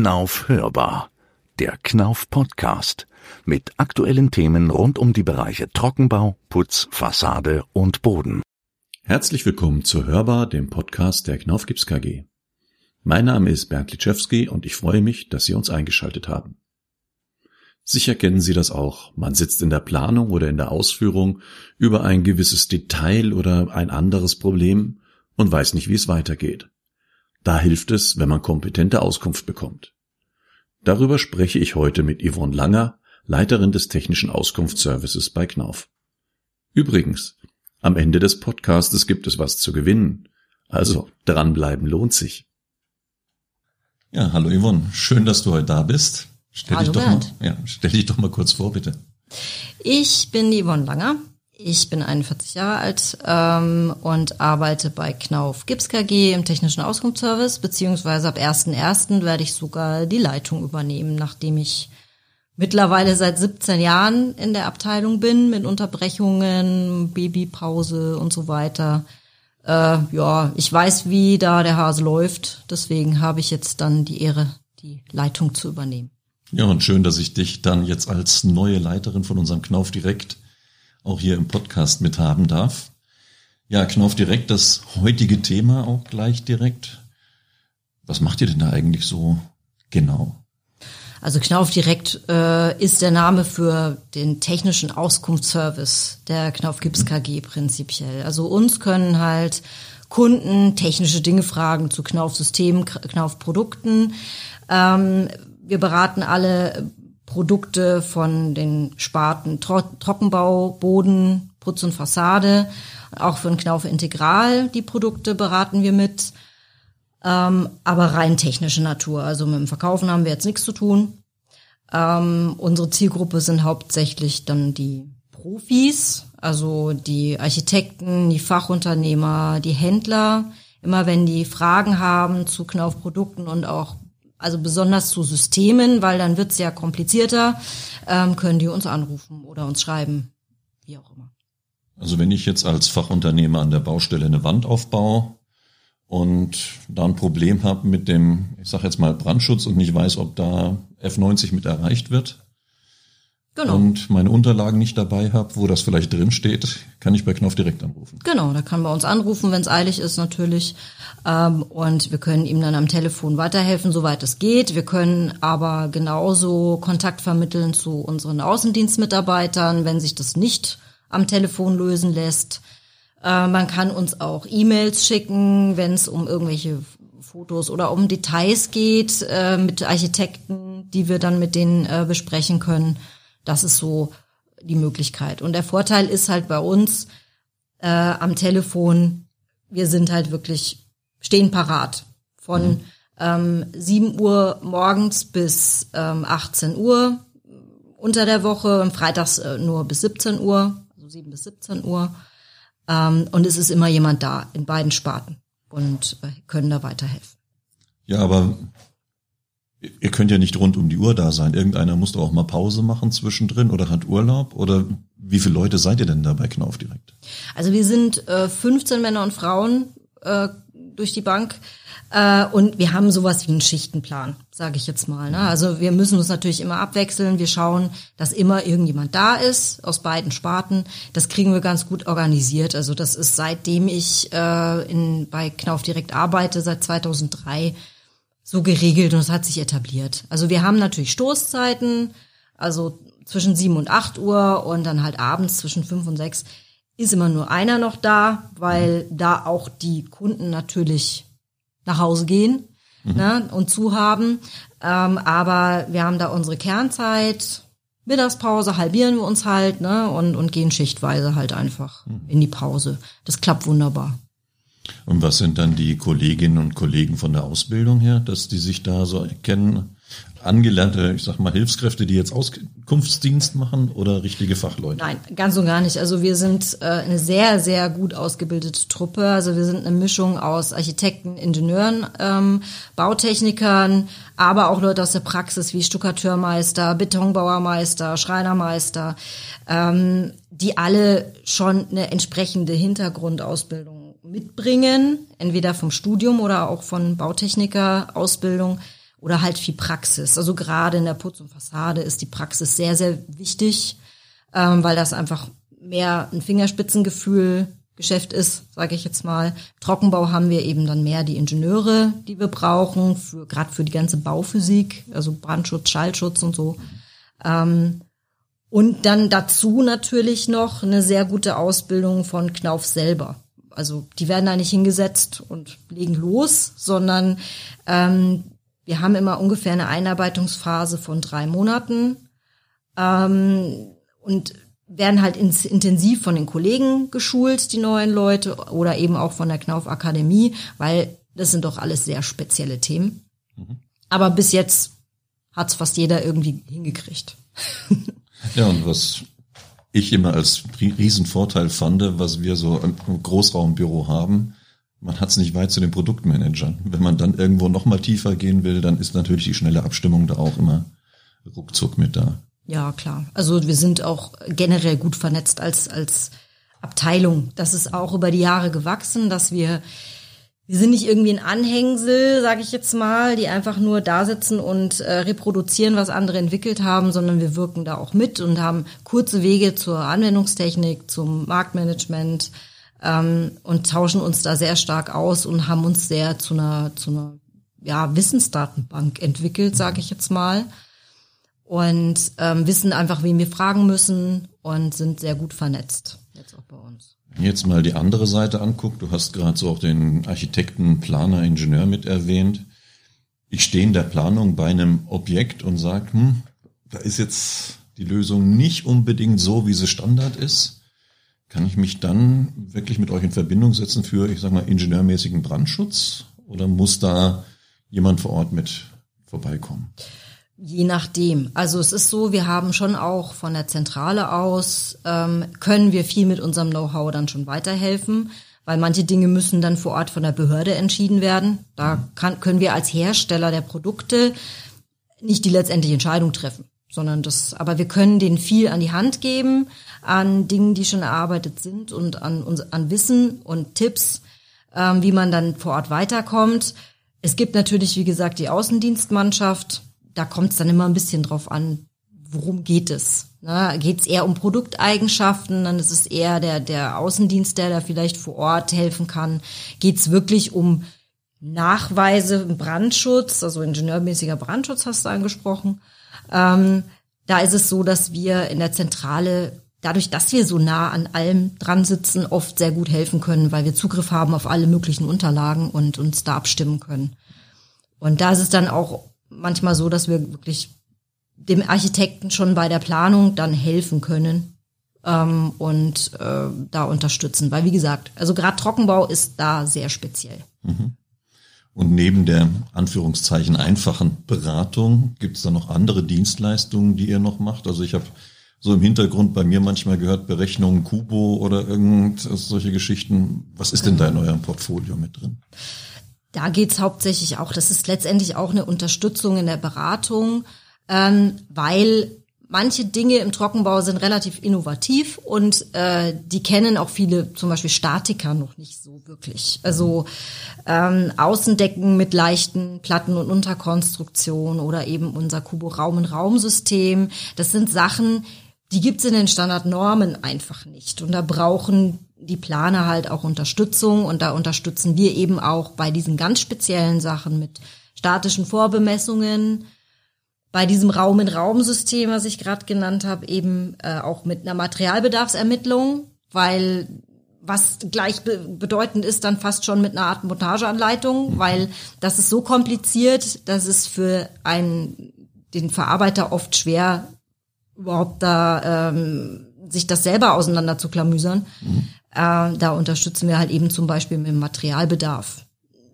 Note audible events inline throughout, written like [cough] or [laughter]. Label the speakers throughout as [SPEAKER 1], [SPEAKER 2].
[SPEAKER 1] Knauf hörbar. Der Knauf Podcast mit aktuellen Themen rund um die Bereiche Trockenbau, Putz, Fassade und Boden.
[SPEAKER 2] Herzlich willkommen zu Hörbar, dem Podcast der Knauf Gips KG. Mein Name ist Bernd Litschewski und ich freue mich, dass Sie uns eingeschaltet haben. Sicher kennen Sie das auch. Man sitzt in der Planung oder in der Ausführung über ein gewisses Detail oder ein anderes Problem und weiß nicht, wie es weitergeht. Da hilft es, wenn man kompetente Auskunft bekommt. Darüber spreche ich heute mit Yvonne Langer, Leiterin des technischen Auskunftsservices bei Knauf. Übrigens, am Ende des Podcastes gibt es was zu gewinnen. Also dranbleiben lohnt sich. Ja, hallo Yvonne, schön, dass du heute da bist. Stell,
[SPEAKER 3] hallo
[SPEAKER 2] dich, doch mal, ja, stell dich doch mal kurz vor, bitte.
[SPEAKER 3] Ich bin Yvonne Langer. Ich bin 41 Jahre alt ähm, und arbeite bei Knauf Gips KG im technischen Auskunftsservice, beziehungsweise ab 1.1. werde ich sogar die Leitung übernehmen, nachdem ich mittlerweile seit 17 Jahren in der Abteilung bin, mit Unterbrechungen, Babypause und so weiter. Äh, ja, ich weiß, wie da der Hase läuft, deswegen habe ich jetzt dann die Ehre, die Leitung zu übernehmen.
[SPEAKER 2] Ja, und schön, dass ich dich dann jetzt als neue Leiterin von unserem Knauf direkt auch hier im Podcast mithaben darf. Ja, Knauf direkt, das heutige Thema auch gleich direkt. Was macht ihr denn da eigentlich so genau?
[SPEAKER 3] Also Knauf direkt äh, ist der Name für den technischen Auskunftsservice der Knauf Gips KG prinzipiell. Also uns können halt Kunden technische Dinge fragen zu Knauf Systemen, Knauf Produkten. Ähm, wir beraten alle Produkte von den Sparten Tro Trockenbau, Boden, Putz und Fassade. Auch für den Knauf Integral die Produkte beraten wir mit. Ähm, aber rein technische Natur. Also mit dem Verkaufen haben wir jetzt nichts zu tun. Ähm, unsere Zielgruppe sind hauptsächlich dann die Profis, also die Architekten, die Fachunternehmer, die Händler. Immer wenn die Fragen haben zu Knaufprodukten und auch also besonders zu Systemen, weil dann wird's ja komplizierter, ähm, können die uns anrufen oder uns schreiben, wie auch immer.
[SPEAKER 2] Also wenn ich jetzt als Fachunternehmer an der Baustelle eine Wand aufbaue und da ein Problem habe mit dem, ich sage jetzt mal Brandschutz und nicht weiß, ob da F90 mit erreicht wird, Genau. Und meine Unterlagen nicht dabei habe, wo das vielleicht drin steht, kann ich bei Knopf direkt anrufen.
[SPEAKER 3] Genau, da kann bei uns anrufen, wenn es eilig ist natürlich. Ähm, und wir können ihm dann am Telefon weiterhelfen, soweit es geht. Wir können aber genauso Kontakt vermitteln zu unseren Außendienstmitarbeitern, wenn sich das nicht am Telefon lösen lässt. Äh, man kann uns auch E-Mails schicken, wenn es um irgendwelche Fotos oder um Details geht äh, mit Architekten, die wir dann mit denen äh, besprechen können. Das ist so die Möglichkeit. Und der Vorteil ist halt bei uns äh, am Telefon, wir sind halt wirklich, stehen parat. Von mhm. ähm, 7 Uhr morgens bis ähm, 18 Uhr unter der Woche freitags äh, nur bis 17 Uhr, also 7 bis 17 Uhr. Ähm, und es ist immer jemand da in beiden Sparten und äh, können da weiterhelfen.
[SPEAKER 2] Ja, aber Ihr könnt ja nicht rund um die Uhr da sein. Irgendeiner muss doch auch mal Pause machen zwischendrin oder hat Urlaub oder wie viele Leute seid ihr denn da bei Knauf direkt?
[SPEAKER 3] Also wir sind äh, 15 Männer und Frauen äh, durch die Bank äh, und wir haben sowas wie einen Schichtenplan, sage ich jetzt mal. Ne? Also wir müssen uns natürlich immer abwechseln. Wir schauen, dass immer irgendjemand da ist aus beiden Sparten. Das kriegen wir ganz gut organisiert. Also das ist seitdem ich äh, in, bei Knauf direkt arbeite, seit 2003 so geregelt und es hat sich etabliert. Also wir haben natürlich Stoßzeiten, also zwischen sieben und acht Uhr und dann halt abends zwischen fünf und sechs ist immer nur einer noch da, weil da auch die Kunden natürlich nach Hause gehen mhm. ne, und zu haben. Ähm, aber wir haben da unsere Kernzeit, Mittagspause halbieren wir uns halt ne, und, und gehen schichtweise halt einfach mhm. in die Pause. Das klappt wunderbar.
[SPEAKER 2] Und was sind dann die Kolleginnen und Kollegen von der Ausbildung her, dass die sich da so erkennen? Angelernte, ich sag mal, Hilfskräfte, die jetzt Auskunftsdienst machen oder richtige Fachleute?
[SPEAKER 3] Nein, ganz und gar nicht. Also wir sind äh, eine sehr, sehr gut ausgebildete Truppe. Also wir sind eine Mischung aus Architekten, Ingenieuren, ähm, Bautechnikern, aber auch Leute aus der Praxis wie Stuckateurmeister, Betonbauermeister, Schreinermeister, ähm, die alle schon eine entsprechende Hintergrundausbildung mitbringen, entweder vom Studium oder auch von Bautechniker-Ausbildung oder halt viel Praxis. Also gerade in der Putz- und Fassade ist die Praxis sehr, sehr wichtig, ähm, weil das einfach mehr ein Fingerspitzengefühl Geschäft ist, sage ich jetzt mal. Trockenbau haben wir eben dann mehr die Ingenieure, die wir brauchen, für, gerade für die ganze Bauphysik, also Brandschutz, Schallschutz und so. Ähm, und dann dazu natürlich noch eine sehr gute Ausbildung von Knauf selber. Also die werden da nicht hingesetzt und legen los, sondern ähm, wir haben immer ungefähr eine Einarbeitungsphase von drei Monaten ähm, und werden halt ins, intensiv von den Kollegen geschult, die neuen Leute, oder eben auch von der Knauf Akademie, weil das sind doch alles sehr spezielle Themen. Mhm. Aber bis jetzt hat's fast jeder irgendwie hingekriegt.
[SPEAKER 2] Ja, und was ich immer als Riesenvorteil fand, was wir so im Großraumbüro haben, man hat es nicht weit zu den Produktmanagern. Wenn man dann irgendwo noch mal tiefer gehen will, dann ist natürlich die schnelle Abstimmung da auch immer ruckzuck mit da.
[SPEAKER 3] Ja, klar. Also wir sind auch generell gut vernetzt als, als Abteilung. Das ist auch über die Jahre gewachsen, dass wir wir sind nicht irgendwie ein Anhängsel, sage ich jetzt mal, die einfach nur da sitzen und äh, reproduzieren, was andere entwickelt haben, sondern wir wirken da auch mit und haben kurze Wege zur Anwendungstechnik, zum Marktmanagement ähm, und tauschen uns da sehr stark aus und haben uns sehr zu einer zu einer ja, Wissensdatenbank entwickelt, sage ich jetzt mal. Und ähm, wissen einfach, wen wir fragen müssen und sind sehr gut vernetzt, jetzt auch bei uns
[SPEAKER 2] jetzt mal die andere Seite anguckt, du hast gerade so auch den Architekten, Planer, Ingenieur mit erwähnt. Ich stehe in der Planung bei einem Objekt und sage, hm, da ist jetzt die Lösung nicht unbedingt so, wie sie Standard ist. Kann ich mich dann wirklich mit euch in Verbindung setzen für, ich sag mal, ingenieurmäßigen Brandschutz? Oder muss da jemand vor Ort mit vorbeikommen?
[SPEAKER 3] Je nachdem. Also es ist so, wir haben schon auch von der Zentrale aus, ähm, können wir viel mit unserem Know-how dann schon weiterhelfen, weil manche Dinge müssen dann vor Ort von der Behörde entschieden werden. Da kann, können wir als Hersteller der Produkte nicht die letztendliche Entscheidung treffen, sondern das, aber wir können denen viel an die Hand geben, an Dingen, die schon erarbeitet sind und an, an Wissen und Tipps, ähm, wie man dann vor Ort weiterkommt. Es gibt natürlich, wie gesagt, die Außendienstmannschaft, da kommt es dann immer ein bisschen drauf an, worum geht es. Ne? Geht es eher um Produkteigenschaften, dann ist es eher der, der Außendienst, der da vielleicht vor Ort helfen kann. Geht es wirklich um Nachweise Brandschutz, also ingenieurmäßiger Brandschutz hast du angesprochen. Ähm, da ist es so, dass wir in der Zentrale, dadurch, dass wir so nah an allem dran sitzen, oft sehr gut helfen können, weil wir Zugriff haben auf alle möglichen Unterlagen und uns da abstimmen können. Und da ist es dann auch manchmal so, dass wir wirklich dem Architekten schon bei der Planung dann helfen können ähm, und äh, da unterstützen. Weil wie gesagt, also gerade Trockenbau ist da sehr speziell. Mhm.
[SPEAKER 2] Und neben der Anführungszeichen einfachen Beratung gibt es da noch andere Dienstleistungen, die ihr noch macht? Also ich habe so im Hintergrund bei mir manchmal gehört Berechnungen Kubo oder irgend solche Geschichten. Was ist denn da in eurem Portfolio mit drin?
[SPEAKER 3] Da geht's hauptsächlich auch, das ist letztendlich auch eine Unterstützung in der Beratung, ähm, weil manche Dinge im Trockenbau sind relativ innovativ und äh, die kennen auch viele, zum Beispiel Statiker, noch nicht so wirklich. Also ähm, Außendecken mit leichten Platten- und Unterkonstruktion oder eben unser Kubo-Raum-in-Raum-System. Das sind Sachen, die gibt's in den Standardnormen einfach nicht. Und da brauchen die Planer halt auch Unterstützung und da unterstützen wir eben auch bei diesen ganz speziellen Sachen mit statischen Vorbemessungen, bei diesem Raum-in-Raum-System, was ich gerade genannt habe, eben äh, auch mit einer Materialbedarfsermittlung, weil was gleich bedeutend ist dann fast schon mit einer Art Montageanleitung, mhm. weil das ist so kompliziert, dass es für einen den Verarbeiter oft schwer überhaupt da ähm, sich das selber auseinander zu klamüsern. Mhm. Äh, da unterstützen wir halt eben zum Beispiel mit dem Materialbedarf.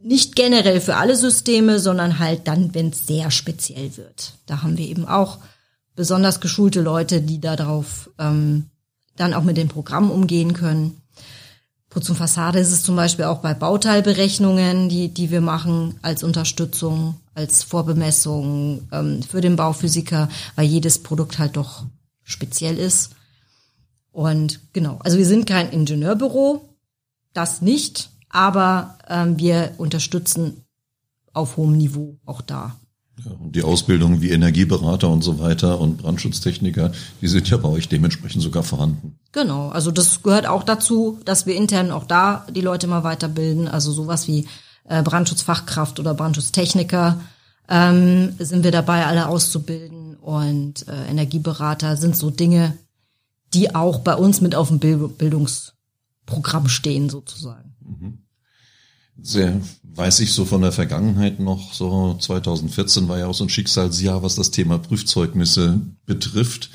[SPEAKER 3] Nicht generell für alle Systeme, sondern halt dann, wenn es sehr speziell wird. Da haben wir eben auch besonders geschulte Leute, die darauf ähm, dann auch mit dem Programm umgehen können. Putz und Fassade ist es zum Beispiel auch bei Bauteilberechnungen, die, die wir machen als Unterstützung, als Vorbemessung ähm, für den Bauphysiker, weil jedes Produkt halt doch speziell ist. Und genau, also wir sind kein Ingenieurbüro, das nicht, aber ähm, wir unterstützen auf hohem Niveau auch da.
[SPEAKER 2] Ja, und die Ausbildung wie Energieberater und so weiter und Brandschutztechniker, die sind ja bei euch dementsprechend sogar vorhanden.
[SPEAKER 3] Genau, also das gehört auch dazu, dass wir intern auch da die Leute mal weiterbilden. Also sowas wie äh, Brandschutzfachkraft oder Brandschutztechniker ähm, sind wir dabei, alle auszubilden. Und äh, Energieberater sind so Dinge, die auch bei uns mit auf dem Bildungsprogramm stehen, sozusagen. Mhm
[SPEAKER 2] sehr, weiß ich so von der Vergangenheit noch, so 2014 war ja auch so ein Schicksalsjahr, was das Thema Prüfzeugnisse betrifft,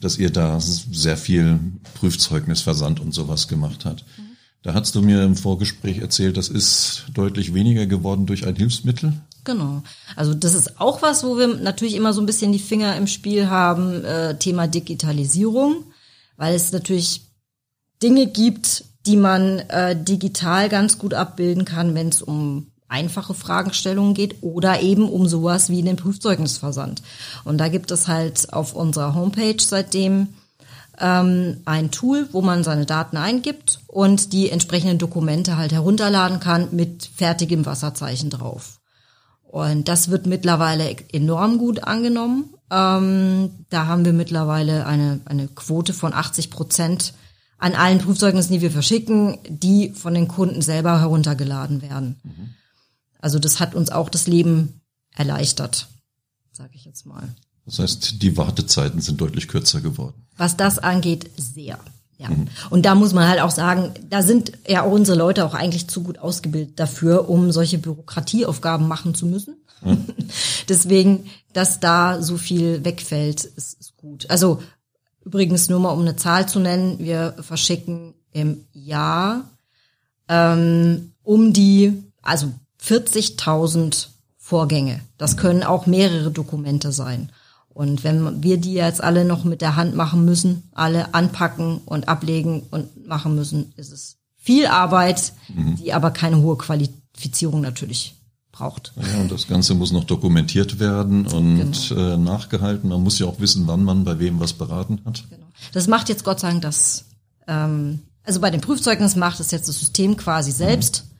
[SPEAKER 2] dass ihr da sehr viel Prüfzeugnisversand und sowas gemacht hat. Mhm. Da hast du mir im Vorgespräch erzählt, das ist deutlich weniger geworden durch ein Hilfsmittel.
[SPEAKER 3] Genau. Also das ist auch was, wo wir natürlich immer so ein bisschen die Finger im Spiel haben, äh, Thema Digitalisierung, weil es natürlich Dinge gibt, die man äh, digital ganz gut abbilden kann, wenn es um einfache Fragestellungen geht oder eben um sowas wie den Prüfzeugnisversand. Und da gibt es halt auf unserer Homepage seitdem ähm, ein Tool, wo man seine Daten eingibt und die entsprechenden Dokumente halt herunterladen kann mit fertigem Wasserzeichen drauf. Und das wird mittlerweile enorm gut angenommen. Ähm, da haben wir mittlerweile eine, eine Quote von 80 Prozent an allen Prüfzeugnissen, die wir verschicken, die von den Kunden selber heruntergeladen werden. Mhm. Also das hat uns auch das Leben erleichtert, sage ich jetzt mal.
[SPEAKER 2] Das heißt, die Wartezeiten sind deutlich kürzer geworden.
[SPEAKER 3] Was das angeht, sehr. Ja. Mhm. Und da muss man halt auch sagen, da sind ja auch unsere Leute auch eigentlich zu gut ausgebildet dafür, um solche Bürokratieaufgaben machen zu müssen. Mhm. [laughs] Deswegen, dass da so viel wegfällt, ist, ist gut. Also Übrigens nur mal um eine Zahl zu nennen, wir verschicken im Jahr ähm, um die, also 40.000 Vorgänge. Das können auch mehrere Dokumente sein. Und wenn wir die jetzt alle noch mit der Hand machen müssen, alle anpacken und ablegen und machen müssen, ist es viel Arbeit, mhm. die aber keine hohe Qualifizierung natürlich braucht.
[SPEAKER 2] Ja, und das Ganze muss noch dokumentiert werden und genau. äh, nachgehalten. Man muss ja auch wissen, wann man bei wem was beraten hat. Genau.
[SPEAKER 3] Das macht jetzt Gott sei Dank das, ähm, also bei den Prüfzeugnissen macht es jetzt das System quasi selbst. Mhm.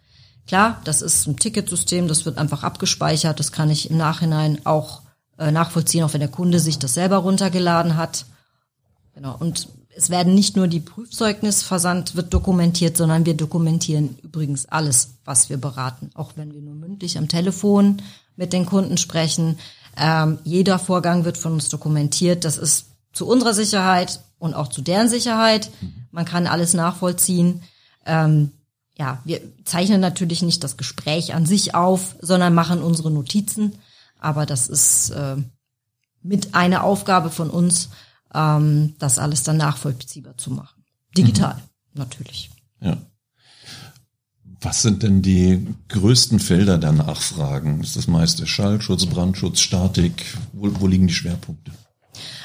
[SPEAKER 3] Klar, das ist ein Ticketsystem, das wird einfach abgespeichert, das kann ich im Nachhinein auch äh, nachvollziehen, auch wenn der Kunde sich das selber runtergeladen hat. Genau. Und es werden nicht nur die Prüfzeugnisversand wird dokumentiert, sondern wir dokumentieren übrigens alles, was wir beraten, auch wenn wir nur mündlich am Telefon mit den Kunden sprechen. Ähm, jeder Vorgang wird von uns dokumentiert. Das ist zu unserer Sicherheit und auch zu deren Sicherheit. Man kann alles nachvollziehen. Ähm, ja, wir zeichnen natürlich nicht das Gespräch an sich auf, sondern machen unsere Notizen. Aber das ist äh, mit einer Aufgabe von uns, ähm, das alles dann nachvollziehbar zu machen. Digital, mhm. natürlich.
[SPEAKER 2] Ja. Was sind denn die größten Felder der Nachfragen? Ist das meiste Schallschutz, Brandschutz, Statik? Wo, wo liegen die Schwerpunkte?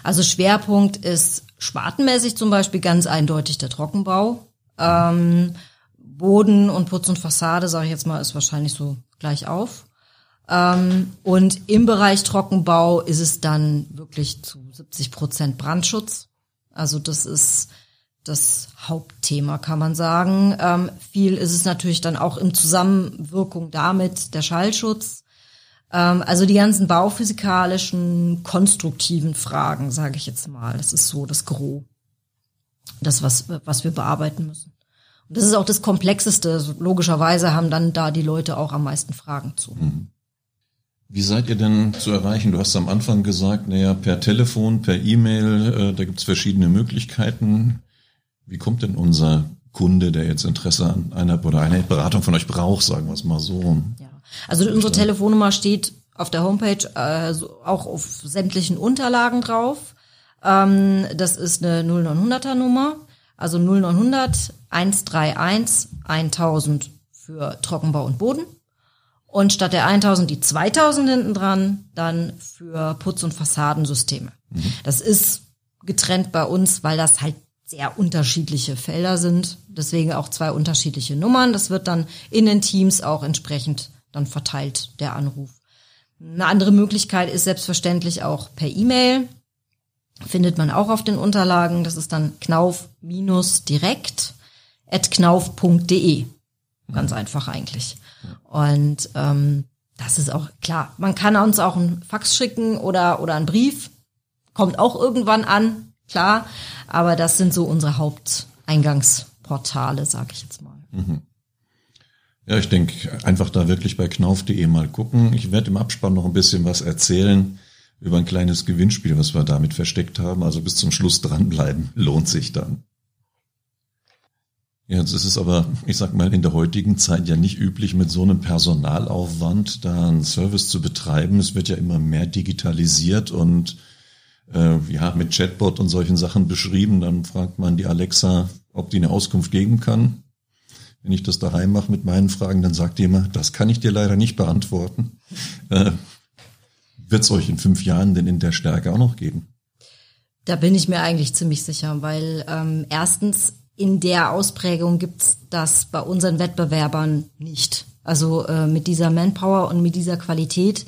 [SPEAKER 3] Also Schwerpunkt ist spartenmäßig zum Beispiel ganz eindeutig der Trockenbau. Ähm, Boden und Putz und Fassade, sage ich jetzt mal, ist wahrscheinlich so gleich auf. Ähm, und im Bereich Trockenbau ist es dann wirklich zu 70 Prozent Brandschutz. Also das ist das Hauptthema, kann man sagen. Ähm, viel ist es natürlich dann auch in Zusammenwirkung damit der Schallschutz. Ähm, also die ganzen bauphysikalischen, konstruktiven Fragen, sage ich jetzt mal. Das ist so das Gros. Das, was, was wir bearbeiten müssen. Und das ist auch das Komplexeste. Logischerweise haben dann da die Leute auch am meisten Fragen zu. Mhm.
[SPEAKER 2] Wie seid ihr denn zu erreichen? Du hast am Anfang gesagt, naja, per Telefon, per E-Mail, äh, da gibt's verschiedene Möglichkeiten. Wie kommt denn unser Kunde, der jetzt Interesse an einer oder einer Beratung von euch braucht, sagen wir es mal so?
[SPEAKER 3] Ja. Also unsere Telefonnummer steht auf der Homepage äh, auch auf sämtlichen Unterlagen drauf. Ähm, das ist eine 0900er Nummer, also 0900 131 1000 für Trockenbau und Boden. Und statt der 1000 die 2000 hinten dran, dann für Putz- und Fassadensysteme. Mhm. Das ist getrennt bei uns, weil das halt sehr unterschiedliche Felder sind. Deswegen auch zwei unterschiedliche Nummern. Das wird dann in den Teams auch entsprechend dann verteilt, der Anruf. Eine andere Möglichkeit ist selbstverständlich auch per E-Mail. Findet man auch auf den Unterlagen. Das ist dann knauf-direkt at knauf.de. Ganz einfach eigentlich. Und ähm, Das ist auch klar. Man kann uns auch einen Fax schicken oder, oder einen Brief. Kommt auch irgendwann an, klar. Aber das sind so unsere Haupteingangsportale, sag ich jetzt mal. Mhm.
[SPEAKER 2] Ja, ich denke, einfach da wirklich bei knauf.de mal gucken. Ich werde im Abspann noch ein bisschen was erzählen über ein kleines Gewinnspiel, was wir damit versteckt haben. Also bis zum Schluss dranbleiben, lohnt sich dann. Jetzt ist es aber, ich sag mal, in der heutigen Zeit ja nicht üblich, mit so einem Personalaufwand da einen Service zu betreiben. Es wird ja immer mehr digitalisiert und äh, ja, mit Chatbot und solchen Sachen beschrieben. Dann fragt man die Alexa, ob die eine Auskunft geben kann. Wenn ich das daheim mache mit meinen Fragen, dann sagt die immer, das kann ich dir leider nicht beantworten. Äh, Wird es euch in fünf Jahren denn in der Stärke auch noch geben?
[SPEAKER 3] Da bin ich mir eigentlich ziemlich sicher, weil ähm, erstens in der Ausprägung gibt's das bei unseren Wettbewerbern nicht. Also äh, mit dieser Manpower und mit dieser Qualität.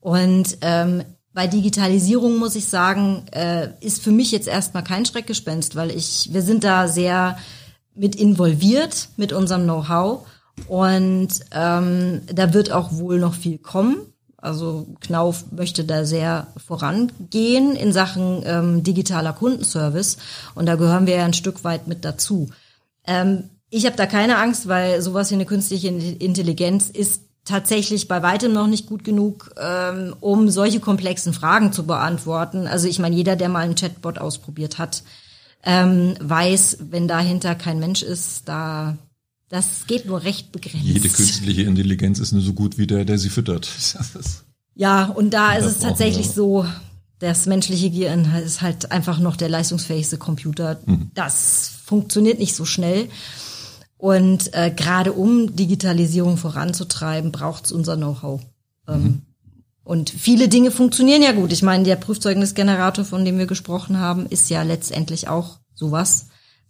[SPEAKER 3] Und ähm, bei Digitalisierung muss ich sagen, äh, ist für mich jetzt erstmal kein Schreckgespenst, weil ich, wir sind da sehr mit involviert mit unserem Know-how und ähm, da wird auch wohl noch viel kommen. Also Knauf möchte da sehr vorangehen in Sachen ähm, digitaler Kundenservice und da gehören wir ja ein Stück weit mit dazu. Ähm, ich habe da keine Angst, weil sowas wie eine künstliche Intelligenz ist tatsächlich bei weitem noch nicht gut genug, ähm, um solche komplexen Fragen zu beantworten. Also ich meine, jeder, der mal einen Chatbot ausprobiert hat, ähm, weiß, wenn dahinter kein Mensch ist, da das geht nur recht begrenzt.
[SPEAKER 2] Jede künstliche Intelligenz ist nur so gut wie der, der sie füttert.
[SPEAKER 3] ja, und da ist es tatsächlich so, das menschliche Gehirn ist halt einfach noch der leistungsfähigste Computer. Mhm. Das funktioniert nicht so schnell. Und äh, gerade um Digitalisierung voranzutreiben, braucht es unser Know-how. Ähm, mhm. Und viele Dinge funktionieren ja gut. Ich meine, der Prüfzeugnisgenerator, von dem wir gesprochen haben, ist ja letztendlich auch sowas.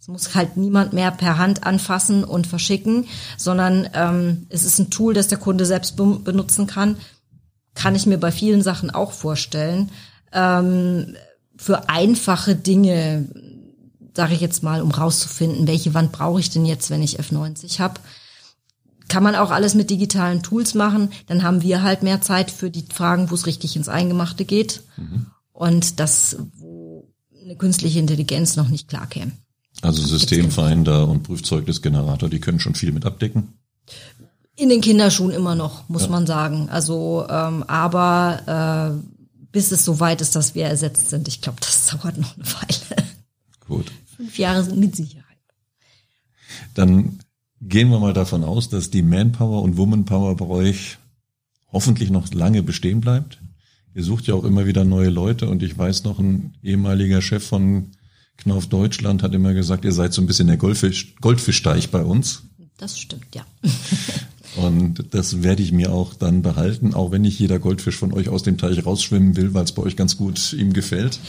[SPEAKER 3] Es muss halt niemand mehr per Hand anfassen und verschicken, sondern ähm, es ist ein Tool, das der Kunde selbst be benutzen kann. Kann ich mir bei vielen Sachen auch vorstellen. Ähm, für einfache Dinge, sage ich jetzt mal, um rauszufinden, welche Wand brauche ich denn jetzt, wenn ich F90 habe kann man auch alles mit digitalen Tools machen. Dann haben wir halt mehr Zeit für die Fragen, wo es richtig ins Eingemachte geht. Mhm. Und das, wo eine künstliche Intelligenz noch nicht klar käme.
[SPEAKER 2] Also Systemfinder und Prüfzeugnisgenerator, die können schon viel mit abdecken?
[SPEAKER 3] In den Kinderschuhen immer noch, muss ja. man sagen. Also, ähm, aber äh, bis es so weit ist, dass wir ersetzt sind, ich glaube, das [laughs] dauert noch eine Weile.
[SPEAKER 2] Gut.
[SPEAKER 3] Fünf Jahre sind mit Sicherheit.
[SPEAKER 2] Dann gehen wir mal davon aus, dass die Manpower und Womanpower bei euch hoffentlich noch lange bestehen bleibt. Ihr sucht ja auch immer wieder neue Leute und ich weiß noch, ein ehemaliger Chef von Knauf Deutschland hat immer gesagt, ihr seid so ein bisschen der Goldfisch, Goldfischteich bei uns.
[SPEAKER 3] Das stimmt, ja. [laughs]
[SPEAKER 2] und das werde ich mir auch dann behalten, auch wenn nicht jeder Goldfisch von euch aus dem Teich rausschwimmen will, weil es bei euch ganz gut ihm gefällt.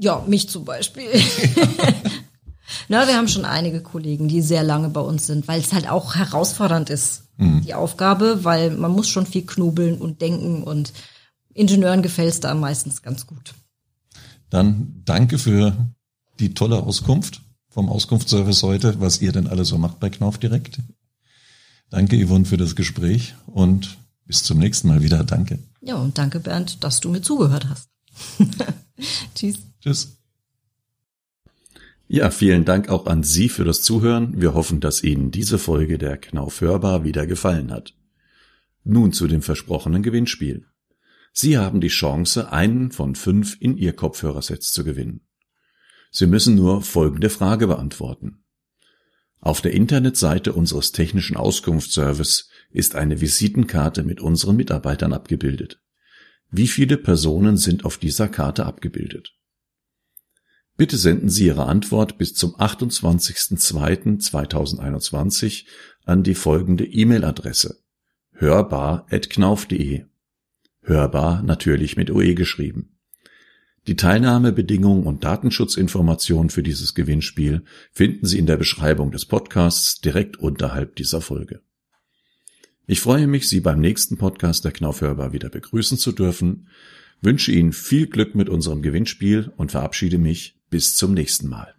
[SPEAKER 3] Ja, mich zum Beispiel. [laughs] Na, wir haben schon einige Kollegen, die sehr lange bei uns sind, weil es halt auch herausfordernd ist, mhm. die Aufgabe, weil man muss schon viel knobeln und denken und Ingenieuren gefällt es da meistens ganz gut.
[SPEAKER 2] Dann danke für die tolle Auskunft vom Auskunftsservice heute, was ihr denn alles so macht bei Knauf direkt. Danke Yvonne für das Gespräch und bis zum nächsten Mal wieder. Danke.
[SPEAKER 3] Ja, und danke Bernd, dass du mir zugehört hast. [laughs] Tschüss.
[SPEAKER 2] Tschüss.
[SPEAKER 1] Ja, vielen Dank auch an Sie für das Zuhören. Wir hoffen, dass Ihnen diese Folge der Knauf Hörbar wieder gefallen hat. Nun zu dem versprochenen Gewinnspiel. Sie haben die Chance, einen von fünf in Ihr Kopfhörersetz zu gewinnen. Sie müssen nur folgende Frage beantworten. Auf der Internetseite unseres technischen Auskunftsservice ist eine Visitenkarte mit unseren Mitarbeitern abgebildet. Wie viele Personen sind auf dieser Karte abgebildet? Bitte senden Sie Ihre Antwort bis zum 28.02.2021 an die folgende E-Mail-Adresse hörbar.knauf.de. Hörbar natürlich mit OE geschrieben. Die Teilnahmebedingungen und Datenschutzinformationen für dieses Gewinnspiel finden Sie in der Beschreibung des Podcasts direkt unterhalb dieser Folge. Ich freue mich, Sie beim nächsten Podcast der Knauf Hörbar wieder begrüßen zu dürfen, wünsche Ihnen viel Glück mit unserem Gewinnspiel und verabschiede mich bis zum nächsten Mal.